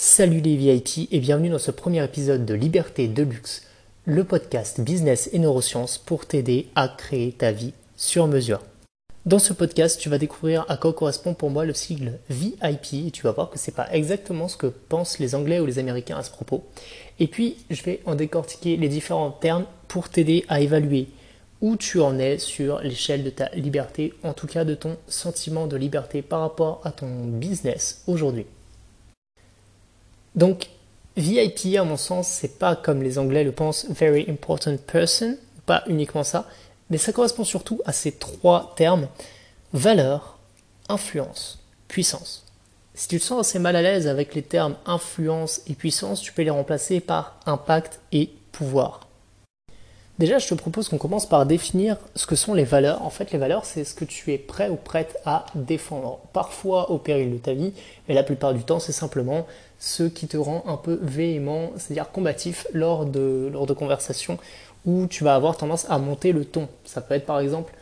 Salut les VIP et bienvenue dans ce premier épisode de Liberté de Luxe, le podcast business et neurosciences pour t'aider à créer ta vie sur mesure. Dans ce podcast, tu vas découvrir à quoi correspond pour moi le sigle VIP et tu vas voir que c'est pas exactement ce que pensent les Anglais ou les Américains à ce propos. Et puis, je vais en décortiquer les différents termes pour t'aider à évaluer où tu en es sur l'échelle de ta liberté, en tout cas de ton sentiment de liberté par rapport à ton business aujourd'hui. Donc, VIP, à mon sens, c'est pas comme les Anglais le pensent, very important person, pas uniquement ça, mais ça correspond surtout à ces trois termes valeur, influence, puissance. Si tu te sens assez mal à l'aise avec les termes influence et puissance, tu peux les remplacer par impact et pouvoir. Déjà, je te propose qu'on commence par définir ce que sont les valeurs. En fait, les valeurs, c'est ce que tu es prêt ou prête à défendre. Parfois au péril de ta vie, mais la plupart du temps, c'est simplement ce qui te rend un peu véhément, c'est-à-dire combatif lors de, lors de conversations où tu vas avoir tendance à monter le ton. Ça peut être par exemple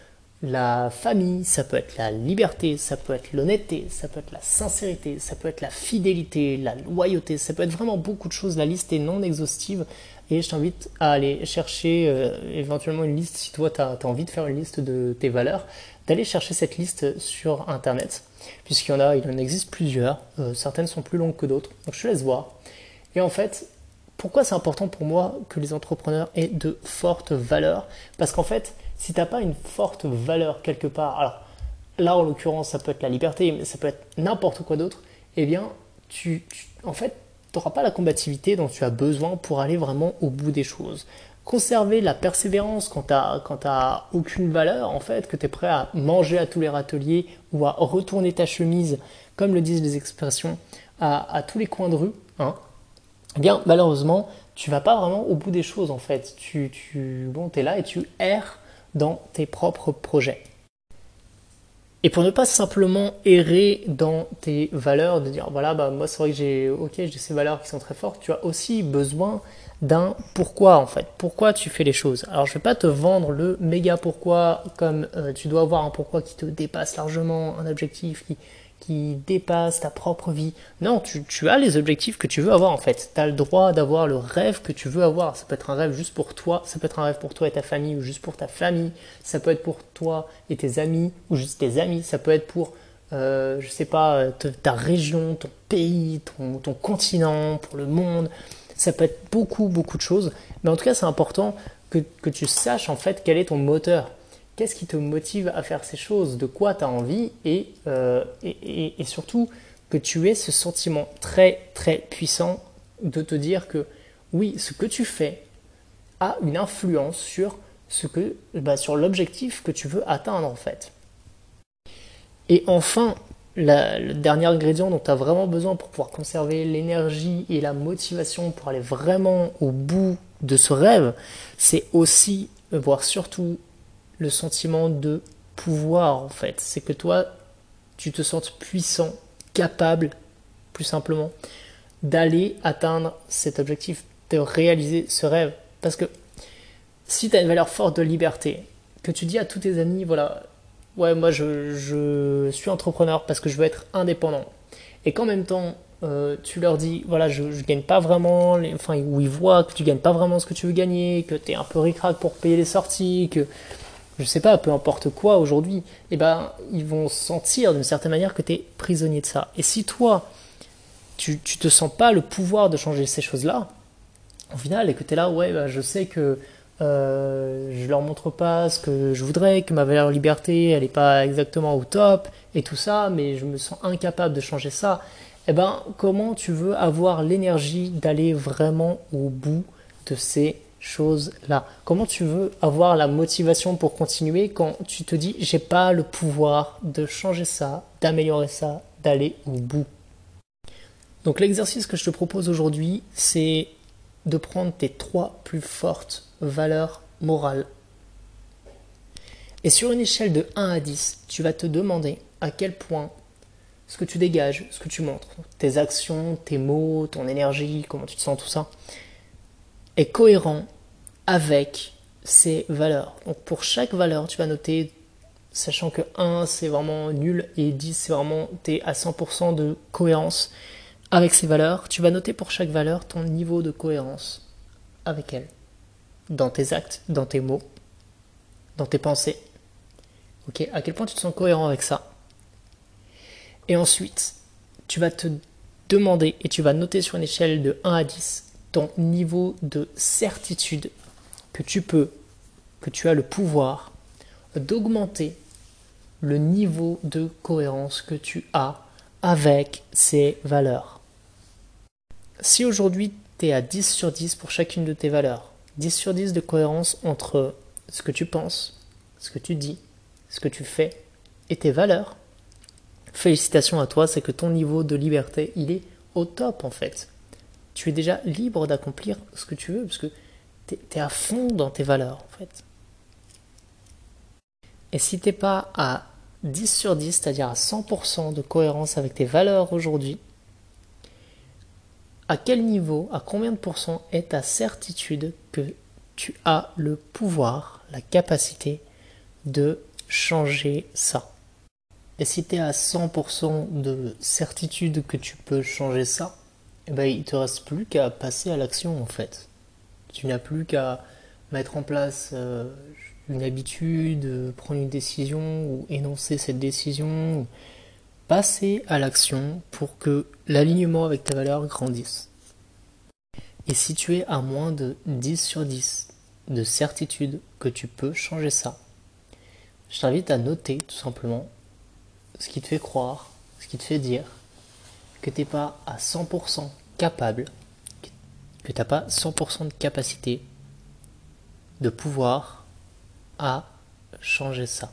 la famille, ça peut être la liberté, ça peut être l'honnêteté, ça peut être la sincérité, ça peut être la fidélité, la loyauté, ça peut être vraiment beaucoup de choses. La liste est non exhaustive et je t'invite à aller chercher euh, éventuellement une liste si toi tu as, envie de faire une liste de tes valeurs, d'aller chercher cette liste sur internet, puisqu'il y en a, il en existe plusieurs, euh, certaines sont plus longues que d'autres, donc je te laisse voir. Et en fait, pourquoi c'est important pour moi que les entrepreneurs aient de fortes valeurs? Parce qu'en fait, si tu n'as pas une forte valeur quelque part, alors là en l'occurrence ça peut être la liberté, mais ça peut être n'importe quoi d'autre, eh bien tu, en fait n'auras pas la combativité dont tu as besoin pour aller vraiment au bout des choses. Conserver la persévérance quand tu n'as aucune valeur, en fait, que tu es prêt à manger à tous les râteliers ou à retourner ta chemise, comme le disent les expressions, à, tous les coins de rue, hein, eh bien malheureusement, tu vas pas vraiment au bout des choses en fait. Tu, tu bon, es là et tu erres dans tes propres projets. Et pour ne pas simplement errer dans tes valeurs, de dire voilà, bah, moi c'est vrai que j'ai ces valeurs qui sont très fortes, tu as aussi besoin d'un pourquoi en fait. Pourquoi tu fais les choses? Alors je ne vais pas te vendre le méga pourquoi comme euh, tu dois avoir un pourquoi qui te dépasse largement, un objectif qui, qui dépasse ta propre vie. Non, tu, as les objectifs que tu veux avoir en fait. Tu as le droit d'avoir le rêve que tu veux avoir. Ça peut être un rêve juste pour toi, ça peut être un rêve pour toi et ta famille ou juste pour ta famille. Ça peut être pour toi et tes amis ou juste tes amis. Ça peut être pour, euh, je sais pas, ta région, ton pays, ton, ton continent, pour le monde. Ça peut être beaucoup, beaucoup de choses. Mais en tout cas, c'est important que, que tu saches en fait quel est ton moteur. Qu'est-ce qui te motive à faire ces choses? De quoi tu as envie euh, et, surtout que tu aies ce sentiment très très puissant de te dire que oui, ce que tu fais a une influence sur ce que, bah, sur l'objectif que tu veux atteindre en fait. Et enfin, le dernier ingrédient dont tu as vraiment besoin pour pouvoir conserver l'énergie et la motivation pour aller vraiment au bout de ce rêve, c'est aussi, voire surtout, le sentiment de pouvoir en fait. C'est que toi, tu te sens puissant, capable, plus simplement, d'aller atteindre cet objectif, de réaliser ce rêve. Parce que si tu as une valeur forte de liberté, que tu dis à tous tes amis, voilà, ouais, moi je, suis entrepreneur parce que je veux être indépendant, et qu'en même temps, euh, tu leur dis, voilà, je, ne gagne pas vraiment, enfin, où ils voient que tu gagnes pas vraiment ce que tu veux gagner, que tu es un peu ricrac pour payer les sorties, que je sais pas, peu importe quoi aujourd'hui, eh ben, ils vont sentir d'une certaine manière que tu es prisonnier de ça. Et si toi, tu, tu te sens pas le pouvoir de changer ces choses-là, au final, et que tu es là, ouais, bah, je sais que euh, je leur montre pas ce que je voudrais, que ma valeur liberté, elle n'est pas exactement au top, et tout ça, mais je me sens incapable de changer ça, eh ben, comment tu veux avoir l'énergie d'aller vraiment au bout de ces choses-là Comment tu veux avoir la motivation pour continuer quand tu te dis j'ai pas le pouvoir de changer ça, d'améliorer ça, d'aller au bout? Donc l'exercice que je te propose aujourd'hui, c'est de prendre tes trois plus fortes valeurs morales. Et sur une échelle de 1 à 10, tu vas te demander à quel point ce que tu dégages, ce que tu montres, tes actions, tes mots, ton énergie, comment tu te sens, tout ça, est cohérent avec ces valeurs. Donc pour chaque valeur, tu vas noter, sachant que 1 c'est vraiment nul et 10 c'est vraiment tu es à 100% de cohérence. avec ces valeurs, tu vas noter pour chaque valeur ton niveau de cohérence avec elle. Dans tes actes, dans tes mots, dans tes pensées. Ok, à quel point tu te sens cohérent avec ça? Et ensuite, tu vas te demander et tu vas noter sur une échelle de 1 à 10 ton niveau de certitude que tu peux, que tu as le pouvoir d'augmenter le niveau de cohérence que tu as avec ces valeurs. Si aujourd'hui tu es à 10 sur 10 pour chacune de tes valeurs, 10 sur 10 de cohérence entre ce que tu penses, ce que tu dis, ce que tu fais et tes valeurs, félicitations à toi, c'est que ton niveau de liberté, il est au top en fait. Tu es déjà libre d'accomplir ce que tu veux parce que tu es, à fond dans tes valeurs en fait. Et si t'es pas à 10 sur 10, c'est-à-dire à 100% de cohérence avec tes valeurs aujourd'hui, à quel niveau, à combien de pourcents est ta certitude que tu as le pouvoir, la capacité de changer ça? Et si tu es à 100% de certitude que tu peux changer ça, eh ben, il te reste plus qu'à passer à l'action en fait. Tu n'as plus qu'à mettre en place euh, une habitude, prendre une décision ou énoncer cette décision, passer à l'action pour que l'alignement avec ta valeur grandisse. Et si tu es à moins de 10 sur 10 de certitude que tu peux changer ça, je t'invite à noter tout simplement ce qui te fait croire, ce qui te fait dire que tu n'es pas à 100% capable, que tu n'as pas 100% de capacité de pouvoir à changer ça.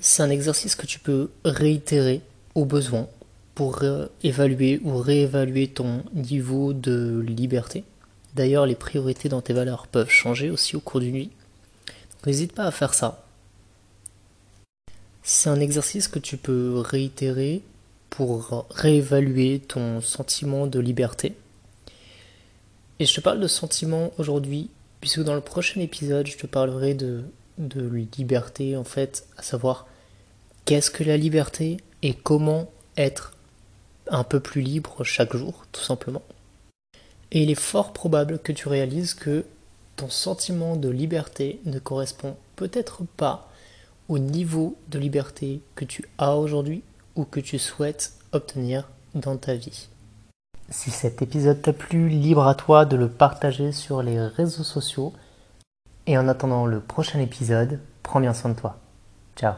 C'est un exercice que tu peux réitérer au besoin pour évaluer ou réévaluer ton niveau de liberté. D'ailleurs, les priorités dans tes valeurs peuvent changer aussi au cours d'une nuit. N'hésite pas à faire ça. C'est un exercice que tu peux réitérer réévaluer ton sentiment de liberté. Et je te parle de sentiment aujourd'hui puisque dans le prochain épisode, je te parlerai de, de liberté, en fait, à savoir qu'est-ce que la liberté et comment être un peu plus libre chaque jour, tout simplement. Et il est fort probable que tu réalises que ton sentiment de liberté ne correspond peut-être pas au niveau de liberté que tu as aujourd'hui que tu souhaites obtenir dans ta vie. Si cet épisode t'a plu, libre à toi de le partager sur les réseaux sociaux. Et en attendant le prochain épisode, prends bien soin de toi. Ciao